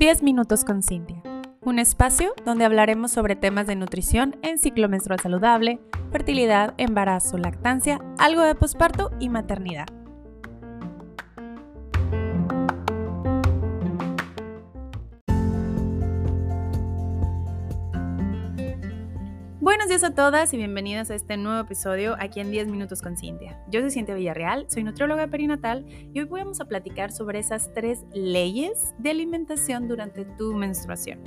10 minutos con Cintia, un espacio donde hablaremos sobre temas de nutrición en ciclo menstrual saludable, fertilidad, embarazo, lactancia, algo de posparto y maternidad. Buenos días a todas y bienvenidas a este nuevo episodio aquí en 10 Minutos con Cintia. Yo soy Cintia Villarreal, soy nutrióloga perinatal y hoy vamos a platicar sobre esas tres leyes de alimentación durante tu menstruación.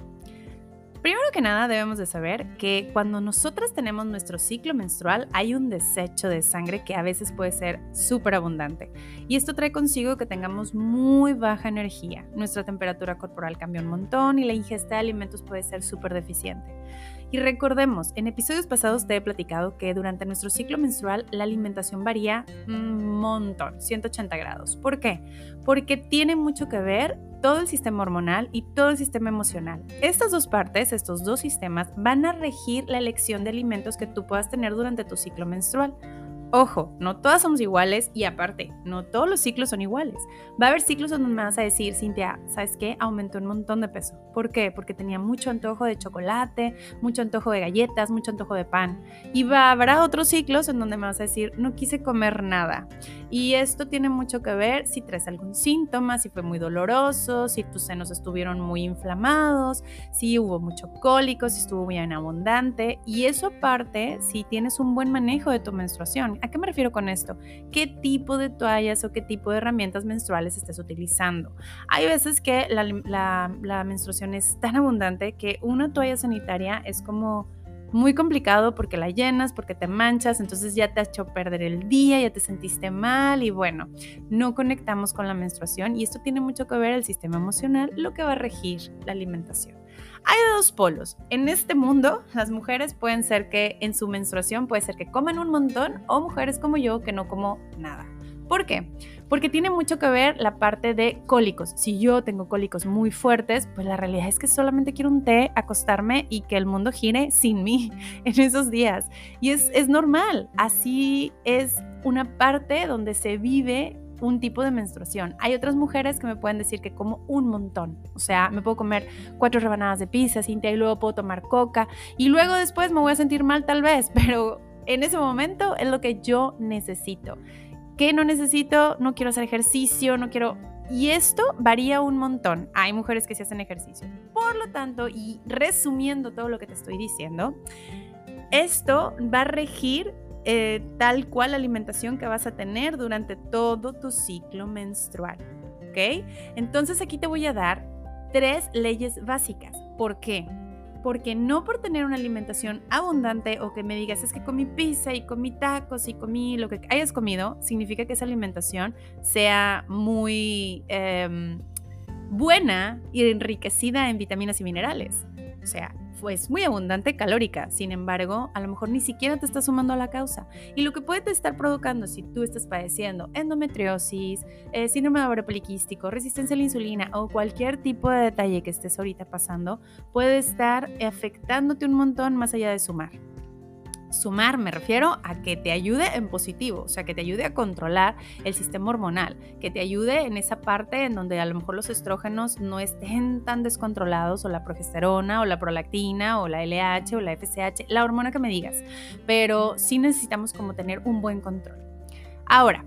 Primero que nada debemos de saber que cuando nosotras tenemos nuestro ciclo menstrual hay un desecho de sangre que a veces puede ser súper abundante y esto trae consigo que tengamos muy baja energía, nuestra temperatura corporal cambia un montón y la ingesta de alimentos puede ser súper deficiente. Y recordemos, en episodios pasados te he platicado que durante nuestro ciclo menstrual la alimentación varía un montón, 180 grados. ¿Por qué? Porque tiene mucho que ver todo el sistema hormonal y todo el sistema emocional. Estas dos partes, estos dos sistemas, van a regir la elección de alimentos que tú puedas tener durante tu ciclo menstrual. Ojo, no todas somos iguales y aparte, no todos los ciclos son iguales. Va a haber ciclos donde me vas a decir, Cintia, ¿sabes qué? Aumentó un montón de peso. ¿Por qué? Porque tenía mucho antojo de chocolate, mucho antojo de galletas, mucho antojo de pan. Y va, habrá otros ciclos en donde me vas a decir, no quise comer nada. Y esto tiene mucho que ver si traes algún síntoma, si fue muy doloroso, si tus senos estuvieron muy inflamados, si hubo mucho cólico, si estuvo bien abundante. Y eso aparte, si tienes un buen manejo de tu menstruación ¿A qué me refiero con esto? ¿Qué tipo de toallas o qué tipo de herramientas menstruales estés utilizando? Hay veces que la, menstruación es tan abundante que una toalla sanitaria es como muy complicado porque la llenas, porque te manchas, entonces ya te ha hecho perder el día, ya te sentiste mal y bueno, no conectamos con la menstruación y esto tiene mucho que ver el sistema emocional, lo que va a regir la alimentación. Hay dos polos. En este mundo, las mujeres pueden ser que en su menstruación puede ser que comen un montón o mujeres como yo que no como nada. ¿Por qué? Porque tiene mucho que ver la parte de cólicos. Si yo tengo cólicos muy fuertes, pues la realidad es que solamente quiero un té, acostarme y que el mundo gire sin mí en esos días. Y es, es normal. Así es una parte donde se vive un tipo de menstruación. Hay otras mujeres que me pueden decir que como un montón. O sea, me puedo comer cuatro rebanadas de pizza, Cintia, y luego puedo tomar coca. Y luego después me voy a sentir mal tal vez, pero en ese momento es lo que yo necesito. ¿Qué no necesito? No quiero hacer ejercicio, no quiero... Y esto varía un montón. Hay mujeres que se hacen ejercicio. Por lo tanto, y resumiendo todo lo que te estoy diciendo, esto va a regir eh, tal cual la alimentación que vas a tener durante todo tu ciclo menstrual. ¿Ok? Entonces aquí te voy a dar tres leyes básicas. ¿Por qué? Porque no por tener una alimentación abundante o que me digas es que comí pizza y comí tacos y comí lo que hayas comido, significa que esa alimentación sea muy em, buena y enriquecida en vitaminas y minerales. O sea, pues muy abundante calórica, sin embargo, a lo mejor ni siquiera te está sumando a la causa. Y lo que puede estar provocando si tú estás padeciendo endometriosis, eh, síndrome de ovario poliquístico, resistencia a la insulina o cualquier tipo de detalle que estés ahorita pasando, puede estar afectándote un montón más allá de sumar. Sumar me refiero a que te ayude en positivo, o sea, que te ayude a controlar el sistema hormonal, que te ayude en esa parte en donde a lo mejor los estrógenos no estén tan descontrolados, o la progesterona, o la prolactina, o la LH, o la FSH, la hormona que me digas, pero sí necesitamos como tener un buen control. Ahora,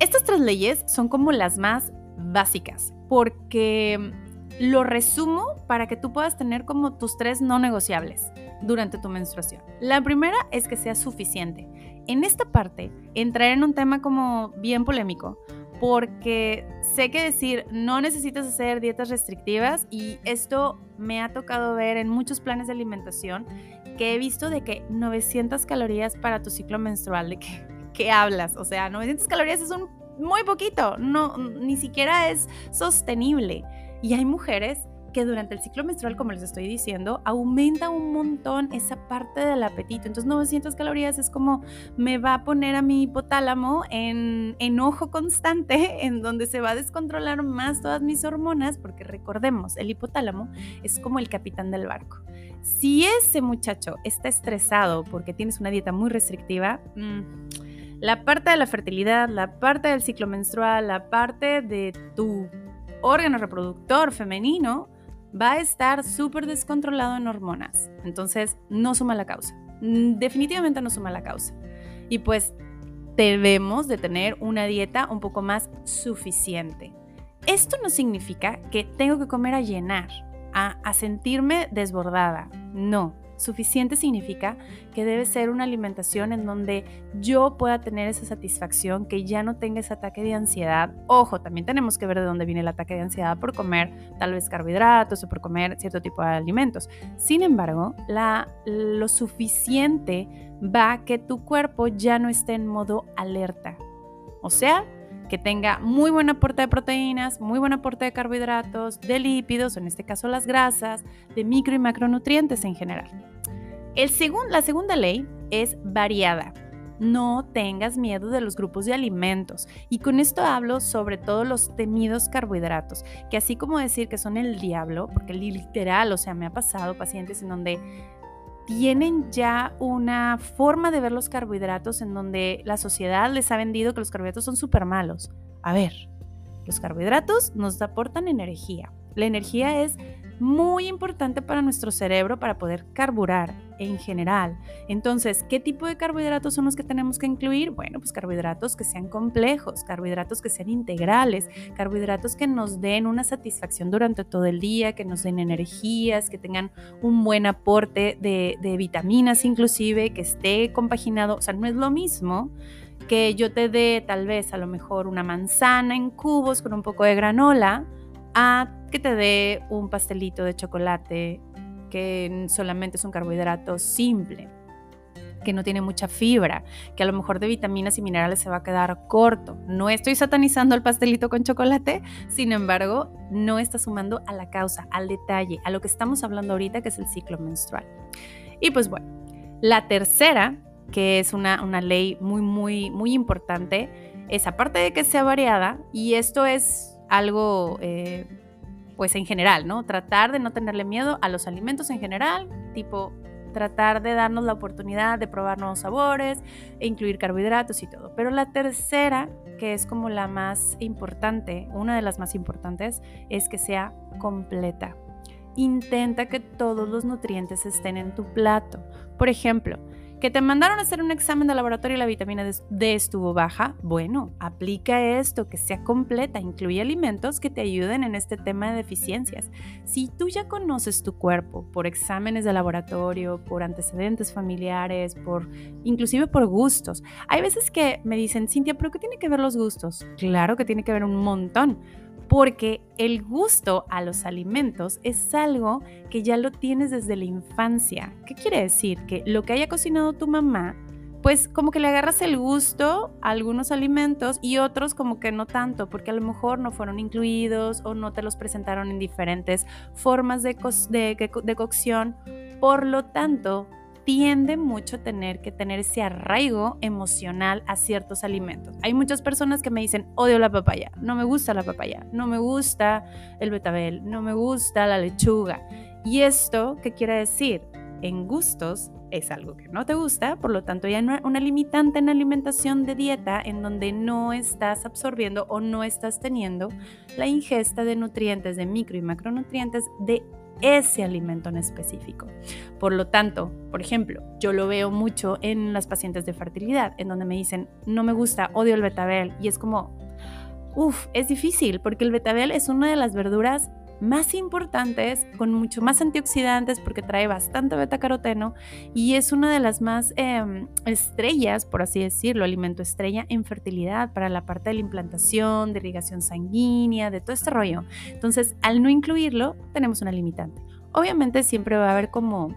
estas tres leyes son como las más básicas, porque lo resumo para que tú puedas tener como tus tres no negociables durante tu menstruación. La primera es que sea suficiente. En esta parte entraré en un tema como bien polémico, porque sé que decir no necesitas hacer dietas restrictivas y esto me ha tocado ver en muchos planes de alimentación que he visto de que 900 calorías para tu ciclo menstrual, de que, hablas, o sea, 900 calorías es un muy poquito, no ni siquiera es sostenible. Y hay mujeres que durante el ciclo menstrual, como les estoy diciendo, aumenta un montón esa parte del apetito. Entonces 900 calorías es como me va a poner a mi hipotálamo en enojo constante, en donde se va a descontrolar más todas mis hormonas, porque recordemos, el hipotálamo es como el capitán del barco. Si ese muchacho está estresado porque tienes una dieta muy restrictiva, mm, la parte de la fertilidad, la parte del ciclo menstrual, la parte de tu órgano reproductor femenino va a estar súper descontrolado en hormonas. Entonces, no suma la causa. Mm, definitivamente no suma la causa. Y pues debemos de tener una dieta un poco más suficiente. Esto no significa que tengo que comer a llenar, a, a sentirme desbordada. No, Suficiente significa que debe ser una alimentación en donde yo pueda tener esa satisfacción, que ya no tenga ese ataque de ansiedad. Ojo, también tenemos que ver de dónde viene el ataque de ansiedad por comer tal vez carbohidratos o por comer cierto tipo de alimentos. Sin embargo, lo suficiente va que tu cuerpo ya no esté en modo alerta. O sea, que tenga muy buen aporte de proteínas, muy buen aporte de carbohidratos, de lípidos, en este caso las grasas, de micro y macronutrientes en general. El la segunda ley es variada. No tengas miedo de los grupos de alimentos. Y con esto hablo sobre todo los temidos carbohidratos, que así como decir que son el diablo, porque literal, o sea, me ha pasado pacientes en donde tienen ya una forma de ver los carbohidratos en donde la sociedad les ha vendido que los carbohidratos son súper malos. A ver, los carbohidratos nos aportan energía. La energía es muy importante para nuestro cerebro para poder carburar en general. Entonces, ¿qué tipo de carbohidratos son los que tenemos que incluir? Bueno, pues carbohidratos que sean complejos, carbohidratos que sean integrales, carbohidratos que nos den una satisfacción durante todo el día, que nos den energías, que tengan un buen aporte de, vitaminas inclusive, que esté compaginado. O sea, no es lo mismo que yo te dé tal vez a lo mejor una manzana en cubos con un poco de granola a que te dé un pastelito de chocolate que solamente es un carbohidrato simple, que no tiene mucha fibra, que a lo mejor de vitaminas y minerales se va a quedar corto. No estoy satanizando el pastelito con chocolate, sin embargo, no está sumando a la causa, al detalle, a lo que estamos hablando ahorita, que es el ciclo menstrual. Y pues bueno, la tercera, que es una, una ley muy, muy, muy importante, es aparte de que sea variada, y esto es algo, eh, pues en general, ¿no? Tratar de no tenerle miedo a los alimentos en general, tipo tratar de darnos la oportunidad de probar nuevos sabores e incluir carbohidratos y todo. Pero la tercera, que es como la más importante, una de las más importantes, es que sea completa. Intenta que todos los nutrientes estén en tu plato. Por ejemplo, ¿Que te mandaron a hacer un examen de laboratorio y la vitamina D estuvo baja? Bueno, aplica esto, que sea completa, incluye alimentos que te ayuden en este tema de deficiencias. Si tú ya conoces tu cuerpo por exámenes de laboratorio, por antecedentes familiares, por inclusive por gustos. Hay veces que me dicen, Cintia, ¿pero qué tiene que ver los gustos? Claro que tiene que ver un montón porque el gusto a los alimentos es algo que ya lo tienes desde la infancia. ¿Qué quiere decir? Que lo que haya cocinado tu mamá, pues como que le agarras el gusto a algunos alimentos y otros como que no tanto, porque a lo mejor no fueron incluidos o no te los presentaron en diferentes formas de, de cocción. Por lo tanto, tiende mucho tener que tener ese arraigo emocional a ciertos alimentos. Hay muchas personas que me dicen, odio la papaya, no me gusta la papaya, no me gusta el betabel, no me gusta la lechuga. ¿Y esto qué quiere decir? En gustos es algo que no te gusta, por lo tanto ya una limitante en alimentación de dieta en donde no estás absorbiendo o no estás teniendo la ingesta de nutrientes, de micro y macronutrientes de ese alimento en específico. Por lo tanto, por ejemplo, yo lo veo mucho en las pacientes de fertilidad, en donde me dicen, no me gusta, odio el betabel, y es como, uff, es difícil, porque el betabel es una de las verduras más importantes, con mucho más antioxidantes porque trae bastante betacaroteno y es una de las más em, estrellas, por así decirlo, alimento estrella en fertilidad para la parte de la implantación, de irrigación sanguínea, de todo este rollo. Entonces, al no incluirlo, tenemos una limitante. Obviamente siempre va a haber como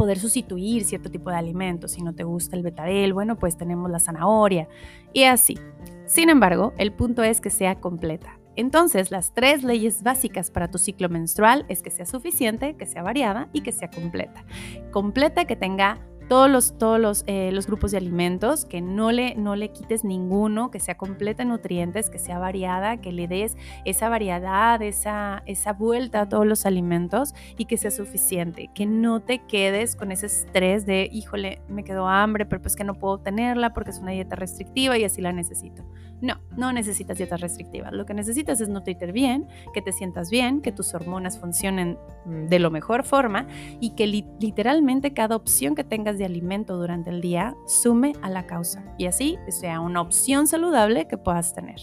poder sustituir cierto tipo de alimentos. Si no te gusta el betabel, bueno, pues tenemos la zanahoria y así. Sin embargo, el punto es que sea completa. Entonces, las tres leyes básicas para tu ciclo menstrual es que sea suficiente, que sea variada y que sea completa. Completa que tenga todos los, todos los, eh, los, grupos de alimentos, que no le, no le quites ninguno, que sea completa en nutrientes, que sea variada, que le des esa variedad, esa, esa vuelta a todos los alimentos y que sea suficiente, que no te quedes con ese estrés de, híjole, me quedó hambre, pero pues que no puedo tenerla porque es una dieta restrictiva y así la necesito. No, no necesitas dietas restrictivas. Lo que necesitas es nutrirte bien, que te sientas bien, que tus hormonas funcionen mm, de lo mejor forma y que literalmente cada opción que tengas de alimento durante el día sume a la causa y así sea una opción saludable que puedas tener.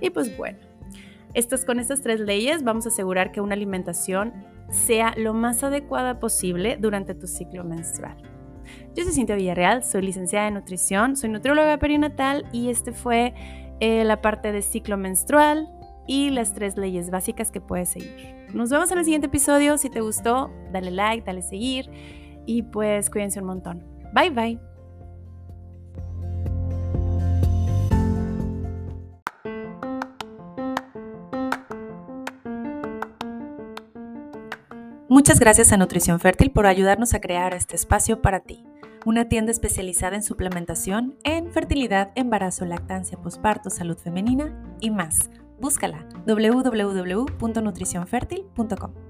Y pues bueno, estas, con estas tres leyes vamos a asegurar que una alimentación sea lo más adecuada posible durante tu ciclo menstrual. Yo soy Cintia Villarreal, soy licenciada en nutrición, soy nutrióloga perinatal y este fue eh, la parte de ciclo menstrual y las tres leyes básicas que puedes seguir. Nos vemos en el siguiente episodio. Si te gustó, dale like, dale seguir y pues cuídense un montón. Bye bye. Muchas gracias a Nutrición Fértil por ayudarnos a crear este espacio para ti una tienda especializada en suplementación en fertilidad, embarazo, lactancia, posparto, salud femenina y más. Búscala www.nutricionfertil.com.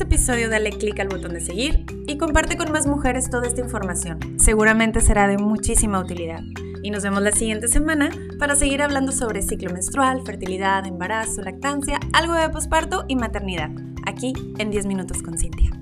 este episodio, dale clic al botón de seguir y comparte con más mujeres toda esta información. Seguramente será de muchísima utilidad y nos vemos la siguiente semana para seguir hablando sobre ciclo menstrual, fertilidad, embarazo, lactancia, algo de posparto y maternidad, aquí en 10 minutos con Cintia.